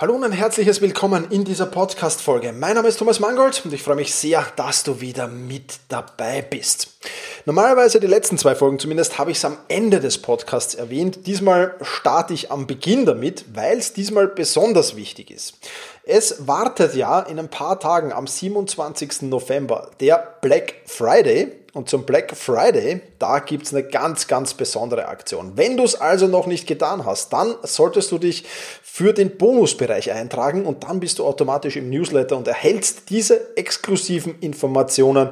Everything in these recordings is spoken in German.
Hallo und ein herzliches Willkommen in dieser Podcast-Folge. Mein Name ist Thomas Mangold und ich freue mich sehr, dass du wieder mit dabei bist. Normalerweise die letzten zwei Folgen zumindest habe ich es am Ende des Podcasts erwähnt. Diesmal starte ich am Beginn damit, weil es diesmal besonders wichtig ist. Es wartet ja in ein paar Tagen am 27. November der Black Friday und zum Black Friday, da gibt es eine ganz, ganz besondere Aktion. Wenn du es also noch nicht getan hast, dann solltest du dich für den Bonusbereich eintragen und dann bist du automatisch im Newsletter und erhältst diese exklusiven Informationen,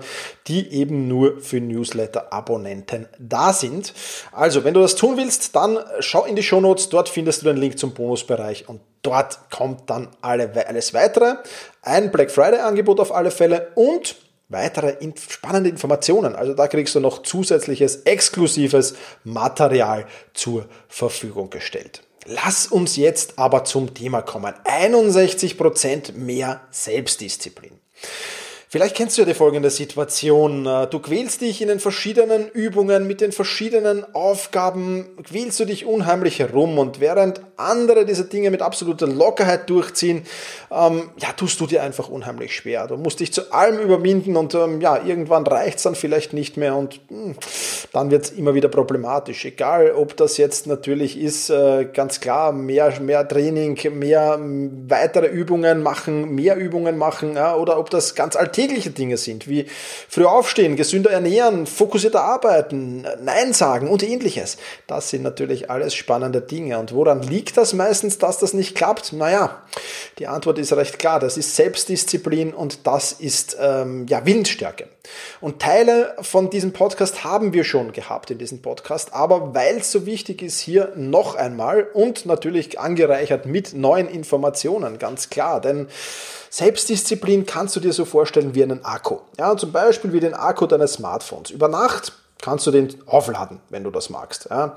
die eben nur für Newsletter-Abonnenten da sind. Also, wenn du das tun willst, dann schau in die Shownotes, dort findest du den Link zum Bonusbereich und dort kommt dann alles weitere. Ein Black Friday-Angebot auf alle Fälle und weitere spannende Informationen. Also da kriegst du noch zusätzliches, exklusives Material zur Verfügung gestellt. Lass uns jetzt aber zum Thema kommen. 61% mehr Selbstdisziplin. Vielleicht kennst du ja die folgende Situation. Du quälst dich in den verschiedenen Übungen mit den verschiedenen Aufgaben, quälst du dich unheimlich herum und während andere diese Dinge mit absoluter Lockerheit durchziehen, ähm, ja, tust du dir einfach unheimlich schwer. Du musst dich zu allem überwinden und ähm, ja, irgendwann reicht's dann vielleicht nicht mehr und mh, hm, dann wird's immer wieder problematisch. Egal, ob das jetzt natürlich ist, äh, ganz klar, mehr, mehr Training, mehr weitere Übungen machen, mehr Übungen machen ja, oder ob das ganz alltäglich alltägliche Dinge sind, wie früher aufstehen, gesünder ernähren, fokussierter arbeiten, Nein sagen und ähnliches. Das sind natürlich alles spannende Dinge. Und woran liegt das meistens, dass das nicht klappt? Naja, die Antwort ist recht klar. Das ist Selbstdisziplin und das ist ähm, ja, Willensstärke. Und Teile von diesem Podcast haben wir schon gehabt in diesem Podcast, aber weil es so wichtig ist, hier noch einmal und natürlich angereichert mit neuen Informationen, ganz klar. Denn Selbstdisziplin kannst du dir so vorstellen wie einen Akku. Ja, zum Beispiel wie den Akku deines Smartphones. Über Nacht kannst du den aufladen, wenn du das magst. Ja,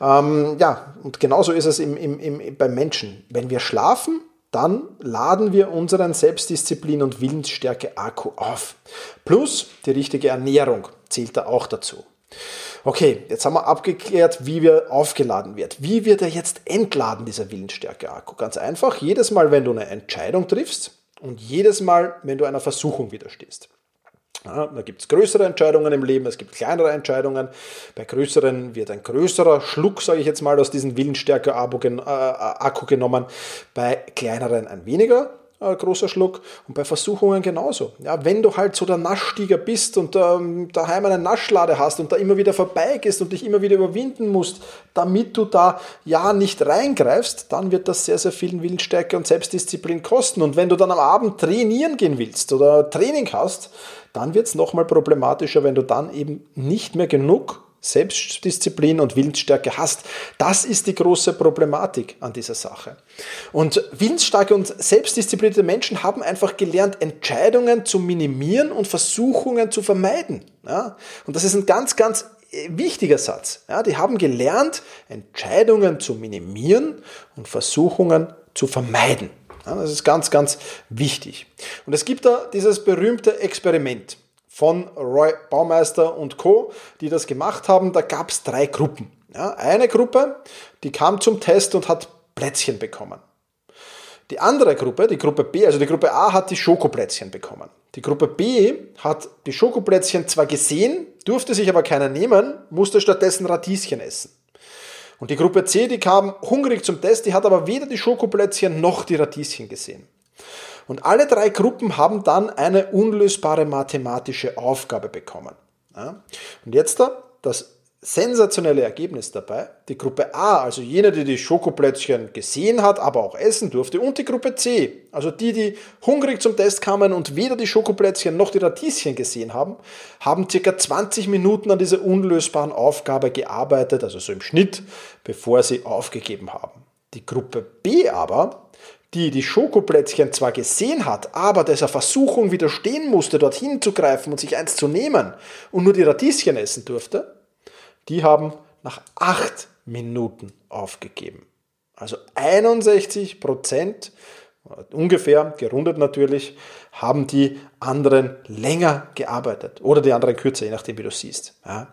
ähm, ja und genauso ist es im, im, im, beim Menschen. Wenn wir schlafen, dann laden wir unseren Selbstdisziplin und Willensstärke Akku auf. Plus die richtige Ernährung zählt da auch dazu. Okay, jetzt haben wir abgeklärt, wie wir aufgeladen wird. Wie wird er jetzt entladen, dieser Willensstärke Akku? Ganz einfach, jedes Mal, wenn du eine Entscheidung triffst, und jedes Mal, wenn du einer Versuchung widerstehst. Ja, da gibt es größere Entscheidungen im Leben, es gibt kleinere Entscheidungen. Bei größeren wird ein größerer Schluck, sage ich jetzt mal, aus diesem Willensstärke-Akku genommen, bei kleineren ein weniger äh, großer Schluck und bei Versuchungen genauso. Ja, wenn du halt so der Naschtiger bist und ähm, daheim eine Naschlade hast und da immer wieder vorbeigehst und dich immer wieder überwinden musst, damit du da ja nicht reingreifst, dann wird das sehr, sehr viel Willensstärke und Selbstdisziplin kosten. Und wenn du dann am Abend trainieren gehen willst oder Training hast, dann wird es nochmal problematischer, wenn du dann eben nicht mehr genug Selbstdisziplin und Willensstärke hast. Das ist die große Problematik an dieser Sache. Und willensstarke und selbstdisziplinierte Menschen haben einfach gelernt, Entscheidungen zu minimieren und Versuchungen zu vermeiden. Ja? Und das ist ein ganz, ganz wichtiger Satz. Ja? Die haben gelernt, Entscheidungen zu minimieren und Versuchungen zu vermeiden. Ja, das ist ganz, ganz wichtig. Und es gibt da dieses berühmte Experiment von Roy Baumeister und Co., die das gemacht haben. Da gab es drei Gruppen. Ja, eine Gruppe, die kam zum Test und hat Plätzchen bekommen. Die andere Gruppe, die Gruppe B, also die Gruppe A hat die Schokoplätzchen bekommen. Die Gruppe B hat die Schokoplätzchen zwar gesehen, durfte sich aber keiner nehmen, musste stattdessen Radieschen essen. Und die Gruppe C, die kam hungrig zum Test, die hat aber weder die Schokoplätzchen noch die Radieschen gesehen. Und alle drei Gruppen haben dann eine unlösbare mathematische Aufgabe bekommen. Ja? Und jetzt da das sensationelle Ergebnis dabei. Die Gruppe A, also jene, die die Schokoplätzchen gesehen hat, aber auch essen durfte, und die Gruppe C, also die, die hungrig zum Test kamen und weder die Schokoplätzchen noch die Radieschen gesehen haben, haben circa 20 Minuten an dieser unlösbaren Aufgabe gearbeitet, also so im Schnitt, bevor sie aufgegeben haben. Die Gruppe B aber, die die Schokoplätzchen zwar gesehen hat, aber dieser Versuchung widerstehen musste, dorthin zu greifen und sich eins zu nehmen und nur die Radieschen essen durfte, die haben nach acht Minuten aufgegeben. Also 61 Prozent, ungefähr, gerundet natürlich, haben die anderen länger gearbeitet oder die anderen kürzer, je nachdem, wie du siehst. Ja.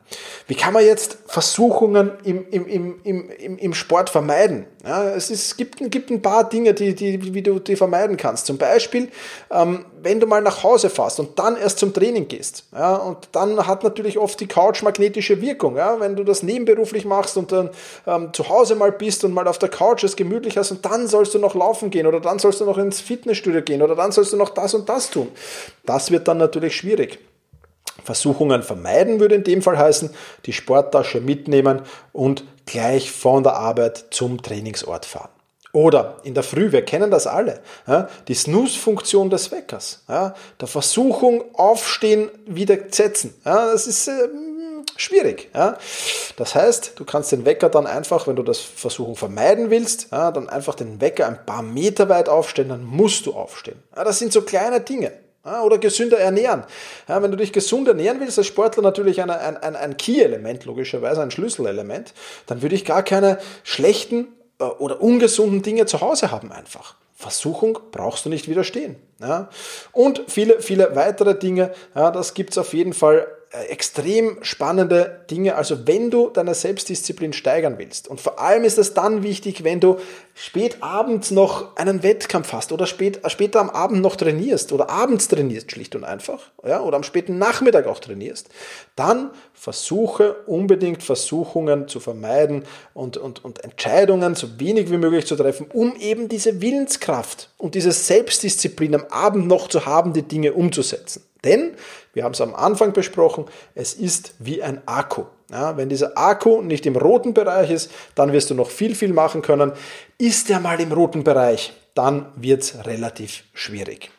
Wie kann man jetzt Versuchungen im, im, im, im, im Sport vermeiden? Ja, es, ist, gibt, gibt ein paar Dinge, die, die, wie du die vermeiden kannst. Zum Beispiel, ähm, wenn du mal nach Hause fährst und dann erst zum Training gehst. Ja, und dann hat natürlich oft die Couch magnetische Wirkung. Ja, wenn du das nebenberuflich machst und dann ähm, zu Hause mal bist und mal auf der Couch es gemütlich hast und dann sollst du noch laufen gehen oder dann sollst du noch ins Fitnessstudio gehen oder dann sollst du noch das und das tun. Das wird dann natürlich schwierig. Versuchungen vermeiden würde in dem Fall heißen, die Sporttasche mitnehmen und gleich von der Arbeit zum Trainingsort fahren. Oder in der Früh, wir kennen das alle, die Snooze-Funktion des Weckers, der Versuchung aufstehen, wieder setzen. Das ist äh, schwierig. Das heißt, du kannst den Wecker dann einfach, wenn du das Versuchung vermeiden willst, dann einfach den Wecker ein paar Meter weit aufstellen, dann musst du aufstehen. Das sind so kleine Dinge. Oder gesünder ernähren. Ja, wenn du dich gesund ernähren willst, als Sportler natürlich ein, ein, ein, ein Key-Element, logischerweise ein Schlüsselelement, dann würde ich gar keine schlechten äh, oder ungesunden Dinge zu Hause haben einfach. Versuchung brauchst du nicht widerstehen. Ja. Und viele, viele weitere Dinge, ja, das gibt's auf jeden Fall extrem spannende Dinge. Also wenn du deine Selbstdisziplin steigern willst und vor allem ist es dann wichtig, wenn du spät abends noch einen Wettkampf hast oder spät, äh, später am Abend noch trainierst oder abends trainierst schlicht und einfach ja, oder am späten Nachmittag auch trainierst, dann versuche unbedingt Versuchungen zu vermeiden und, und, und Entscheidungen so wenig wie möglich zu treffen, um eben diese Willenskraft und diese Selbstdisziplin am Abend noch zu haben, die Dinge umzusetzen. Denn, wir haben es am Anfang besprochen, es ist wie ein Akku. Ja, wenn dieser Akku nicht im roten Bereich ist, dann wirst du noch viel, viel machen können. Ist er mal im roten Bereich, dann wird es relativ schwierig.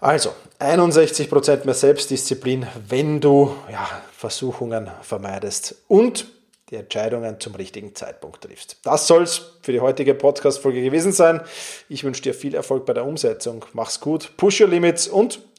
Also 61% mehr Selbstdisziplin, wenn du ja, Versuchungen vermeidest und die Entscheidungen zum richtigen Zeitpunkt triffst. Das soll es für die heutige Podcast-Folge gewesen sein. Ich wünsche dir viel Erfolg bei der Umsetzung. Mach's gut, push your limits und